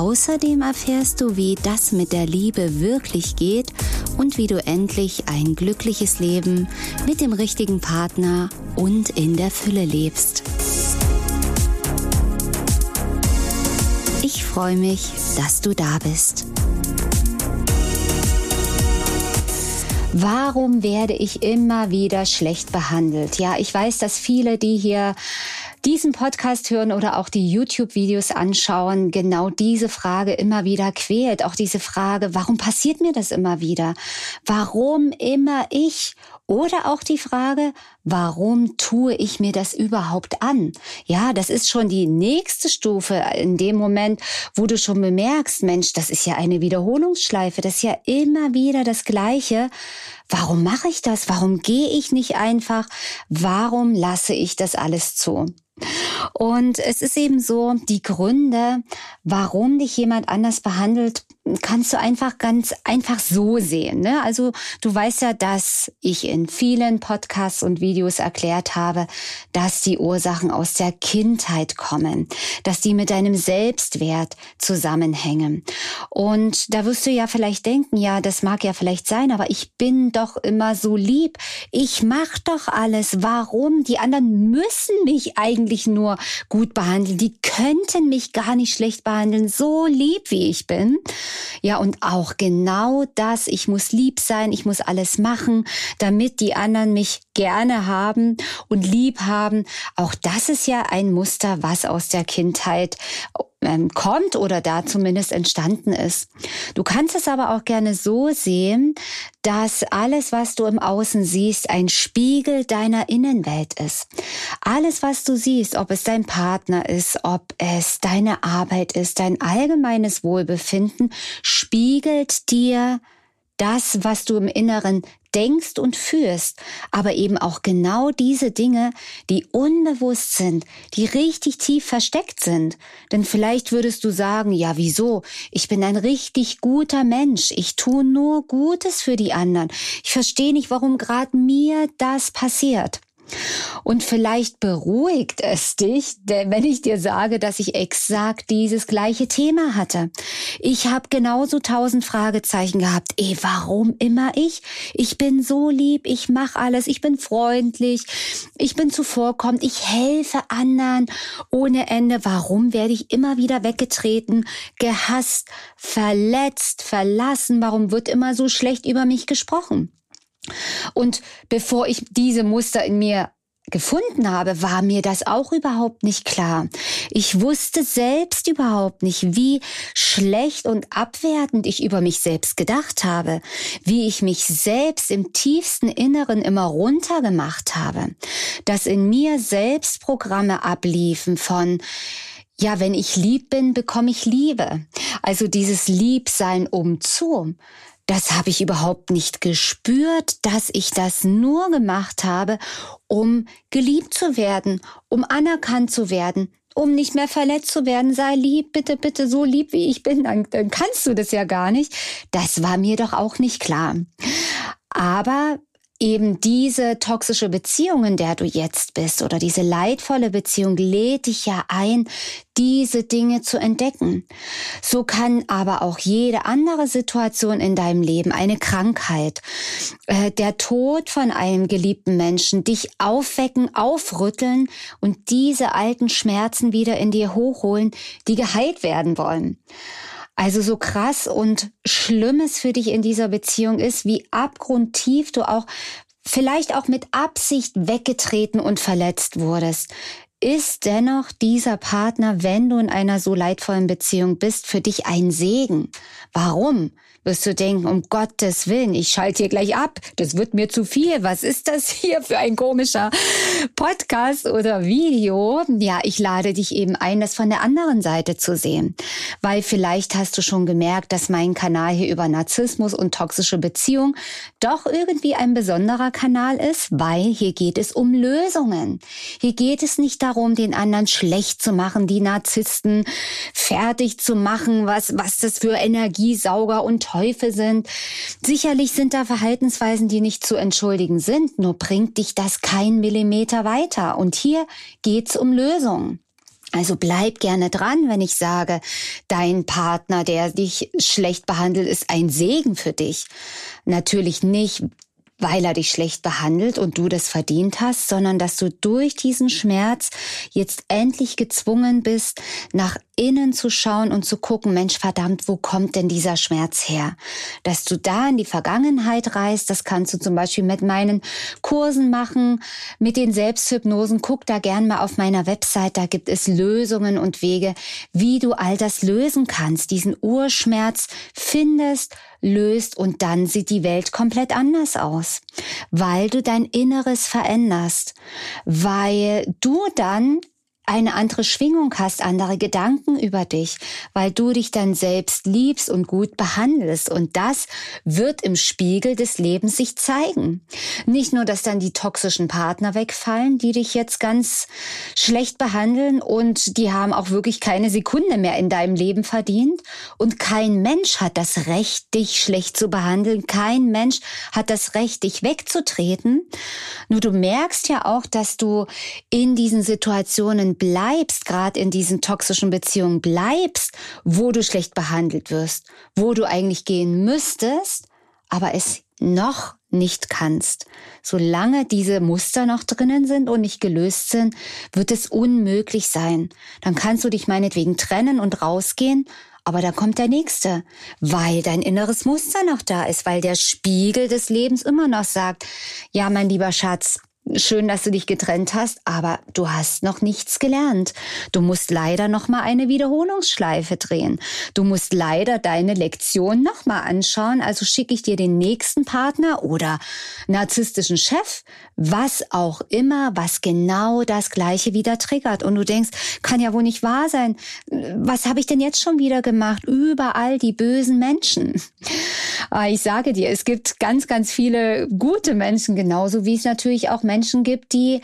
Außerdem erfährst du, wie das mit der Liebe wirklich geht und wie du endlich ein glückliches Leben mit dem richtigen Partner und in der Fülle lebst. Ich freue mich, dass du da bist. Warum werde ich immer wieder schlecht behandelt? Ja, ich weiß, dass viele, die hier diesen Podcast hören oder auch die YouTube-Videos anschauen, genau diese Frage immer wieder quält. Auch diese Frage, warum passiert mir das immer wieder? Warum immer ich? Oder auch die Frage, warum tue ich mir das überhaupt an? Ja, das ist schon die nächste Stufe in dem Moment, wo du schon bemerkst, Mensch, das ist ja eine Wiederholungsschleife, das ist ja immer wieder das Gleiche. Warum mache ich das? Warum gehe ich nicht einfach? Warum lasse ich das alles zu? Und es ist eben so, die Gründe, warum dich jemand anders behandelt, kannst du einfach ganz einfach so sehen. Ne? Also du weißt ja, dass ich in vielen Podcasts und Videos erklärt habe, dass die Ursachen aus der Kindheit kommen, dass die mit deinem Selbstwert zusammenhängen. Und da wirst du ja vielleicht denken, ja, das mag ja vielleicht sein, aber ich bin doch immer so lieb. Ich mach doch alles. Warum? Die anderen müssen mich eigentlich nur gut behandeln. Die könnten mich gar nicht schlecht behandeln. So lieb wie ich bin. Ja, und auch genau das, ich muss lieb sein, ich muss alles machen, damit die anderen mich gerne haben und lieb haben. Auch das ist ja ein Muster, was aus der Kindheit ähm, kommt oder da zumindest entstanden ist. Du kannst es aber auch gerne so sehen, dass alles, was du im Außen siehst, ein Spiegel deiner Innenwelt ist. Alles, was du siehst, ob es dein Partner ist, ob es deine Arbeit ist, dein allgemeines Wohlbefinden, spiegelt dir das, was du im Inneren denkst und fühlst, aber eben auch genau diese Dinge, die unbewusst sind, die richtig tief versteckt sind. Denn vielleicht würdest du sagen, ja, wieso? Ich bin ein richtig guter Mensch. Ich tue nur Gutes für die anderen. Ich verstehe nicht, warum gerade mir das passiert. Und vielleicht beruhigt es dich, wenn ich dir sage, dass ich exakt dieses gleiche Thema hatte. Ich habe genauso tausend Fragezeichen gehabt. Eh, warum immer ich? Ich bin so lieb, ich mache alles, ich bin freundlich, ich bin zuvorkommend, ich helfe anderen ohne Ende. Warum werde ich immer wieder weggetreten, gehasst, verletzt, verlassen? Warum wird immer so schlecht über mich gesprochen? Und bevor ich diese Muster in mir gefunden habe, war mir das auch überhaupt nicht klar. Ich wusste selbst überhaupt nicht, wie schlecht und abwertend ich über mich selbst gedacht habe, wie ich mich selbst im tiefsten Inneren immer runtergemacht habe, dass in mir selbst Programme abliefen von ja, wenn ich lieb bin, bekomme ich Liebe. Also dieses Liebsein um zu das habe ich überhaupt nicht gespürt, dass ich das nur gemacht habe, um geliebt zu werden, um anerkannt zu werden, um nicht mehr verletzt zu werden. Sei lieb, bitte, bitte, so lieb wie ich bin, dann, dann kannst du das ja gar nicht. Das war mir doch auch nicht klar. Aber eben diese toxische Beziehung, in der du jetzt bist oder diese leidvolle Beziehung lädt dich ja ein, diese Dinge zu entdecken. So kann aber auch jede andere Situation in deinem Leben, eine Krankheit, äh, der Tod von einem geliebten Menschen dich aufwecken, aufrütteln und diese alten Schmerzen wieder in dir hochholen, die geheilt werden wollen. Also so krass und Schlimmes für dich in dieser Beziehung ist, wie abgrundtief du auch vielleicht auch mit Absicht weggetreten und verletzt wurdest. ist dennoch dieser Partner, wenn du in einer so leidvollen Beziehung bist, für dich ein Segen. Warum? Wirst du denken, um Gottes Willen, ich schalte hier gleich ab. Das wird mir zu viel. Was ist das hier für ein komischer Podcast oder Video? Ja, ich lade dich eben ein, das von der anderen Seite zu sehen. Weil vielleicht hast du schon gemerkt, dass mein Kanal hier über Narzissmus und toxische Beziehung doch irgendwie ein besonderer Kanal ist, weil hier geht es um Lösungen. Hier geht es nicht darum, den anderen schlecht zu machen, die Narzissten fertig zu machen, was, was das für Energiesauger und Teufel sind. Sicherlich sind da Verhaltensweisen, die nicht zu entschuldigen sind, nur bringt dich das kein Millimeter weiter. Und hier geht's um Lösungen. Also bleib gerne dran, wenn ich sage, dein Partner, der dich schlecht behandelt, ist ein Segen für dich. Natürlich nicht, weil er dich schlecht behandelt und du das verdient hast, sondern dass du durch diesen Schmerz jetzt endlich gezwungen bist, nach innen zu schauen und zu gucken, Mensch, verdammt, wo kommt denn dieser Schmerz her? Dass du da in die Vergangenheit reist, das kannst du zum Beispiel mit meinen Kursen machen, mit den Selbsthypnosen. Guck da gern mal auf meiner Website, da gibt es Lösungen und Wege, wie du all das lösen kannst, diesen Urschmerz findest, löst und dann sieht die Welt komplett anders aus, weil du dein Inneres veränderst, weil du dann eine andere Schwingung hast, andere Gedanken über dich, weil du dich dann selbst liebst und gut behandelst. Und das wird im Spiegel des Lebens sich zeigen. Nicht nur, dass dann die toxischen Partner wegfallen, die dich jetzt ganz schlecht behandeln und die haben auch wirklich keine Sekunde mehr in deinem Leben verdient. Und kein Mensch hat das Recht, dich schlecht zu behandeln. Kein Mensch hat das Recht, dich wegzutreten. Nur du merkst ja auch, dass du in diesen Situationen bleibst, gerade in diesen toxischen Beziehungen bleibst, wo du schlecht behandelt wirst, wo du eigentlich gehen müsstest, aber es noch nicht kannst. Solange diese Muster noch drinnen sind und nicht gelöst sind, wird es unmöglich sein. Dann kannst du dich meinetwegen trennen und rausgehen, aber dann kommt der nächste, weil dein inneres Muster noch da ist, weil der Spiegel des Lebens immer noch sagt, ja, mein lieber Schatz, schön, dass du dich getrennt hast, aber du hast noch nichts gelernt. Du musst leider noch mal eine Wiederholungsschleife drehen. Du musst leider deine Lektion noch mal anschauen. Also schicke ich dir den nächsten Partner oder narzisstischen Chef, was auch immer, was genau das Gleiche wieder triggert. Und du denkst, kann ja wohl nicht wahr sein. Was habe ich denn jetzt schon wieder gemacht? Überall die bösen Menschen. Ah, ich sage dir, es gibt ganz, ganz viele gute Menschen, genauso wie es natürlich auch Menschen gibt, die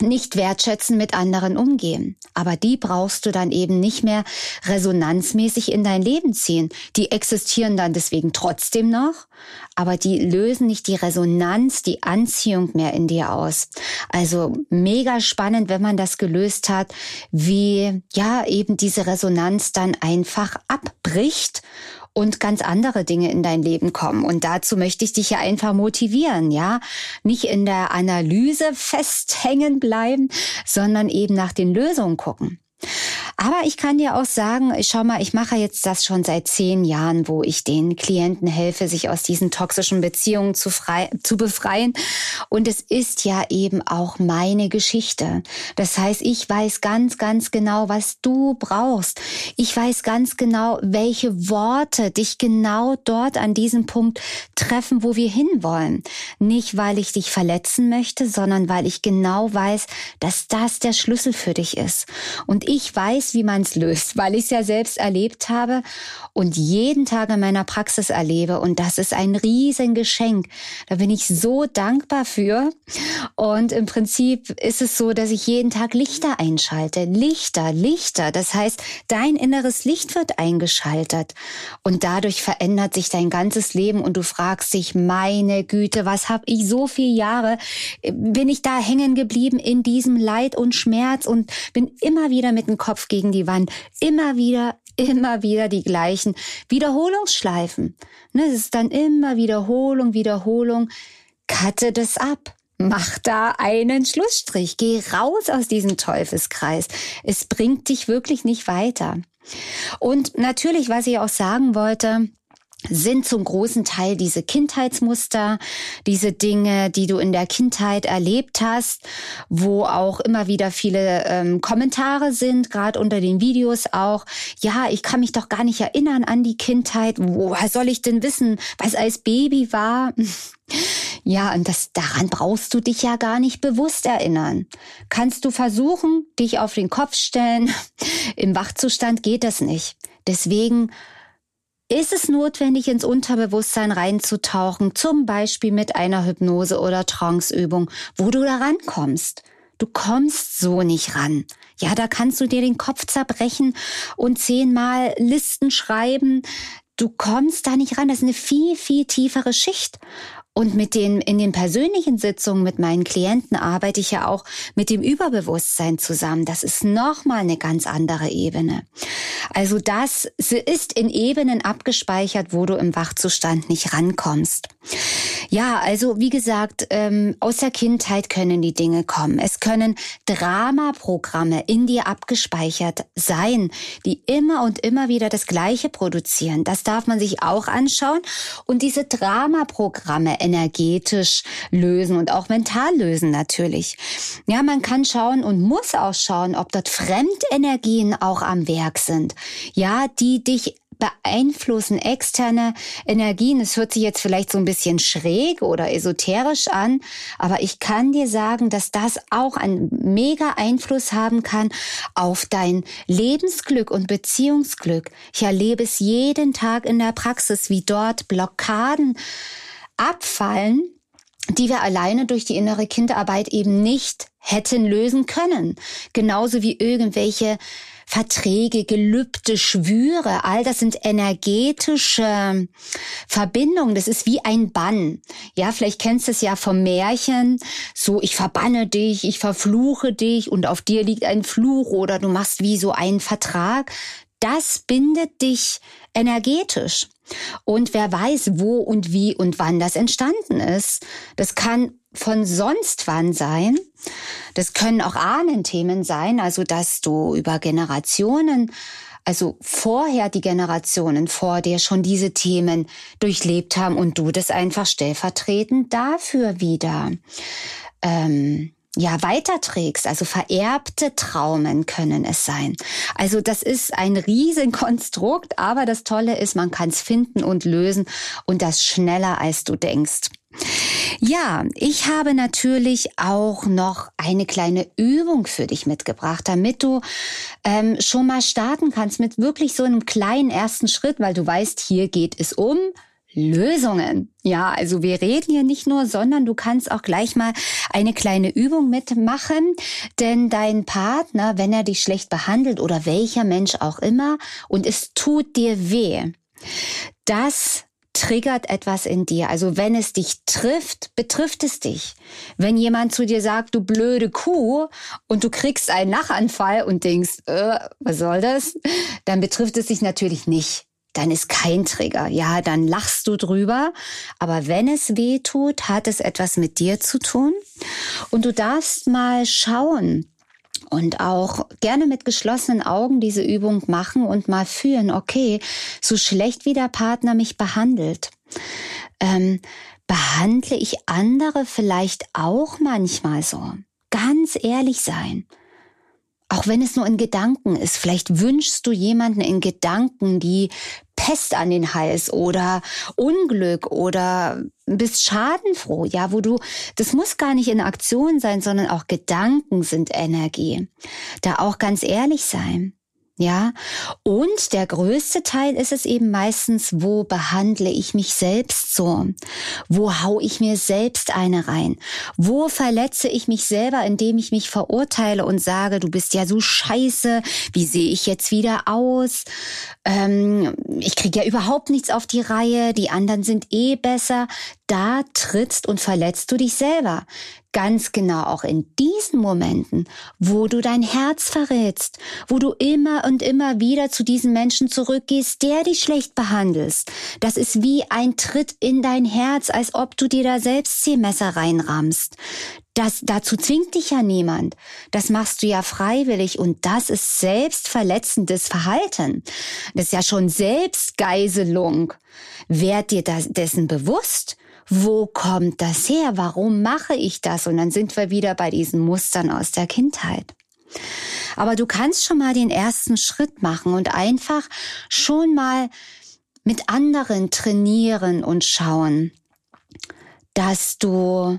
nicht wertschätzen mit anderen umgehen. Aber die brauchst du dann eben nicht mehr resonanzmäßig in dein Leben ziehen. Die existieren dann deswegen trotzdem noch, aber die lösen nicht die Resonanz, die Anziehung mehr in dir aus. Also mega spannend, wenn man das gelöst hat, wie ja eben diese Resonanz dann einfach abbricht und ganz andere Dinge in dein Leben kommen. Und dazu möchte ich dich ja einfach motivieren, ja. Nicht in der Analyse festhängen bleiben, sondern eben nach den Lösungen gucken. Aber ich kann dir auch sagen, schau mal, ich mache jetzt das schon seit zehn Jahren, wo ich den Klienten helfe, sich aus diesen toxischen Beziehungen zu, frei, zu befreien. Und es ist ja eben auch meine Geschichte. Das heißt, ich weiß ganz, ganz genau, was du brauchst. Ich weiß ganz genau, welche Worte dich genau dort an diesem Punkt treffen, wo wir hinwollen. Nicht, weil ich dich verletzen möchte, sondern weil ich genau weiß, dass das der Schlüssel für dich ist. Und ich weiß, wie man es löst, weil ich es ja selbst erlebt habe und jeden Tag in meiner Praxis erlebe. Und das ist ein Riesengeschenk. Da bin ich so dankbar für. Und im Prinzip ist es so, dass ich jeden Tag Lichter einschalte. Lichter, Lichter. Das heißt, dein inneres Licht wird eingeschaltet. Und dadurch verändert sich dein ganzes Leben und du fragst dich, meine Güte, was habe ich so viele Jahre, bin ich da hängen geblieben in diesem Leid und Schmerz und bin immer wieder mit dem Kopf gegen die Wand. Immer wieder, immer wieder die gleichen Wiederholungsschleifen. Ne, es ist dann immer Wiederholung, Wiederholung. Cutte das ab. Mach da einen Schlussstrich. Geh raus aus diesem Teufelskreis. Es bringt dich wirklich nicht weiter. Und natürlich, was ich auch sagen wollte, sind zum großen Teil diese Kindheitsmuster, diese Dinge, die du in der Kindheit erlebt hast, wo auch immer wieder viele ähm, Kommentare sind, gerade unter den Videos auch. Ja, ich kann mich doch gar nicht erinnern an die Kindheit. Woher soll ich denn wissen, was als Baby war? Ja, und das, daran brauchst du dich ja gar nicht bewusst erinnern. Kannst du versuchen, dich auf den Kopf stellen? Im Wachzustand geht das nicht. Deswegen ist es notwendig, ins Unterbewusstsein reinzutauchen, zum Beispiel mit einer Hypnose oder Tranceübung, wo du da rankommst. Du kommst so nicht ran. Ja, da kannst du dir den Kopf zerbrechen und zehnmal Listen schreiben. Du kommst da nicht ran. Das ist eine viel, viel tiefere Schicht. Und mit den, in den persönlichen Sitzungen mit meinen Klienten arbeite ich ja auch mit dem Überbewusstsein zusammen. Das ist nochmal eine ganz andere Ebene. Also das ist in Ebenen abgespeichert, wo du im Wachzustand nicht rankommst. Ja, also wie gesagt, ähm, aus der Kindheit können die Dinge kommen. Es können Dramaprogramme in dir abgespeichert sein, die immer und immer wieder das Gleiche produzieren. Das darf man sich auch anschauen. Und diese Dramaprogramme energetisch lösen und auch mental lösen natürlich. Ja, man kann schauen und muss auch schauen, ob dort Fremdenergien auch am Werk sind. Ja, die dich beeinflussen externe Energien. Es hört sich jetzt vielleicht so ein bisschen schräg oder esoterisch an, aber ich kann dir sagen, dass das auch einen mega Einfluss haben kann auf dein Lebensglück und Beziehungsglück. Ich erlebe es jeden Tag in der Praxis, wie dort Blockaden abfallen, die wir alleine durch die innere Kinderarbeit eben nicht hätten lösen können. Genauso wie irgendwelche Verträge, Gelübde, Schwüre, all das sind energetische Verbindungen. Das ist wie ein Bann. Ja, vielleicht kennst du es ja vom Märchen. So, ich verbanne dich, ich verfluche dich und auf dir liegt ein Fluch oder du machst wie so einen Vertrag. Das bindet dich energetisch. Und wer weiß, wo und wie und wann das entstanden ist. Das kann von sonst wann sein. Das können auch Ahnenthemen sein, also dass du über Generationen, also vorher die Generationen vor dir schon diese Themen durchlebt haben und du das einfach stellvertretend dafür wieder ähm, ja, weiterträgst, also vererbte Traumen können es sein. Also das ist ein Riesenkonstrukt, aber das Tolle ist, man kann es finden und lösen und das schneller als du denkst. Ja, ich habe natürlich auch noch eine kleine Übung für dich mitgebracht, damit du ähm, schon mal starten kannst mit wirklich so einem kleinen ersten Schritt, weil du weißt, hier geht es um Lösungen. Ja, also wir reden hier nicht nur, sondern du kannst auch gleich mal eine kleine Übung mitmachen, denn dein Partner, wenn er dich schlecht behandelt oder welcher Mensch auch immer und es tut dir weh, das triggert etwas in dir. Also wenn es dich trifft, betrifft es dich. Wenn jemand zu dir sagt, du blöde Kuh, und du kriegst einen Lachanfall und denkst, äh, was soll das? Dann betrifft es dich natürlich nicht dann ist kein Trigger. Ja, dann lachst du drüber. Aber wenn es weh tut, hat es etwas mit dir zu tun. Und du darfst mal schauen und auch gerne mit geschlossenen Augen diese Übung machen und mal fühlen, okay, so schlecht wie der Partner mich behandelt, ähm, behandle ich andere vielleicht auch manchmal so. Ganz ehrlich sein. Auch wenn es nur in Gedanken ist, vielleicht wünschst du jemanden in Gedanken die Pest an den Hals oder Unglück oder bist schadenfroh, ja, wo du, das muss gar nicht in Aktion sein, sondern auch Gedanken sind Energie. Da auch ganz ehrlich sein. Ja, und der größte Teil ist es eben meistens, wo behandle ich mich selbst so? Wo hau ich mir selbst eine rein? Wo verletze ich mich selber, indem ich mich verurteile und sage, du bist ja so scheiße, wie sehe ich jetzt wieder aus? Ähm, ich kriege ja überhaupt nichts auf die Reihe, die anderen sind eh besser. Da trittst und verletzt du dich selber. Ganz genau auch in diesen Momenten, wo du dein Herz verrätst, wo du immer und immer wieder zu diesem Menschen zurückgehst, der dich schlecht behandelst. Das ist wie ein Tritt in dein Herz, als ob du dir da selbst Zielmesser reinrammst. Das, dazu zwingt dich ja niemand. Das machst du ja freiwillig und das ist selbstverletzendes Verhalten. Das ist ja schon Selbstgeiselung. Werd dir das, dessen bewusst wo kommt das her? Warum mache ich das? Und dann sind wir wieder bei diesen Mustern aus der Kindheit. Aber du kannst schon mal den ersten Schritt machen und einfach schon mal mit anderen trainieren und schauen, dass du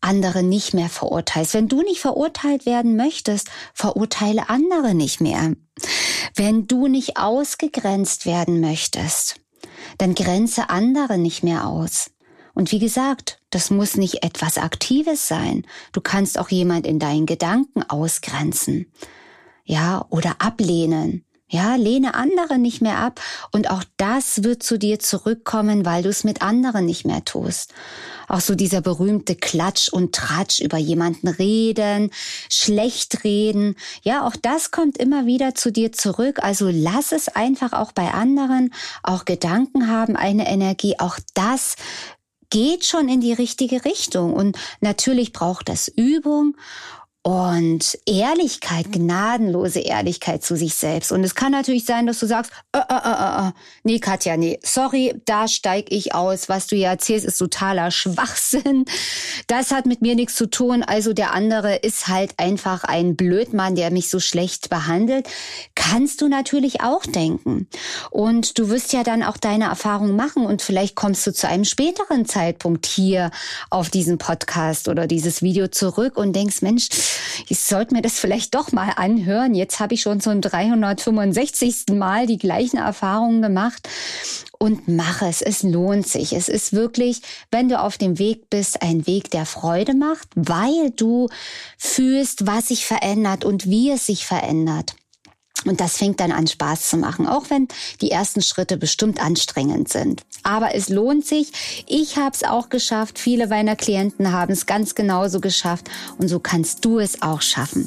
andere nicht mehr verurteilst. Wenn du nicht verurteilt werden möchtest, verurteile andere nicht mehr. Wenn du nicht ausgegrenzt werden möchtest, dann grenze andere nicht mehr aus. Und wie gesagt, das muss nicht etwas Aktives sein. Du kannst auch jemand in deinen Gedanken ausgrenzen. Ja, oder ablehnen. Ja, lehne andere nicht mehr ab und auch das wird zu dir zurückkommen, weil du es mit anderen nicht mehr tust. Auch so dieser berühmte Klatsch und Tratsch über jemanden reden, schlecht reden. Ja, auch das kommt immer wieder zu dir zurück. Also lass es einfach auch bei anderen. Auch Gedanken haben eine Energie. Auch das geht schon in die richtige Richtung. Und natürlich braucht das Übung und Ehrlichkeit, gnadenlose Ehrlichkeit zu sich selbst. Und es kann natürlich sein, dass du sagst, äh, äh, äh, äh, nee, Katja, nee, sorry, da steig ich aus. Was du hier erzählst, ist totaler Schwachsinn. Das hat mit mir nichts zu tun. Also der andere ist halt einfach ein Blödmann, der mich so schlecht behandelt. Kannst du natürlich auch denken. Und du wirst ja dann auch deine Erfahrung machen und vielleicht kommst du zu einem späteren Zeitpunkt hier auf diesen Podcast oder dieses Video zurück und denkst, Mensch, ich sollte mir das vielleicht doch mal anhören. Jetzt habe ich schon zum 365. Mal die gleichen Erfahrungen gemacht und mach es. Es lohnt sich. Es ist wirklich, wenn du auf dem Weg bist, ein Weg, der Freude macht, weil du fühlst, was sich verändert und wie es sich verändert. Und das fängt dann an Spaß zu machen, auch wenn die ersten Schritte bestimmt anstrengend sind. Aber es lohnt sich. Ich habe es auch geschafft. Viele meiner Klienten haben es ganz genauso geschafft. Und so kannst du es auch schaffen.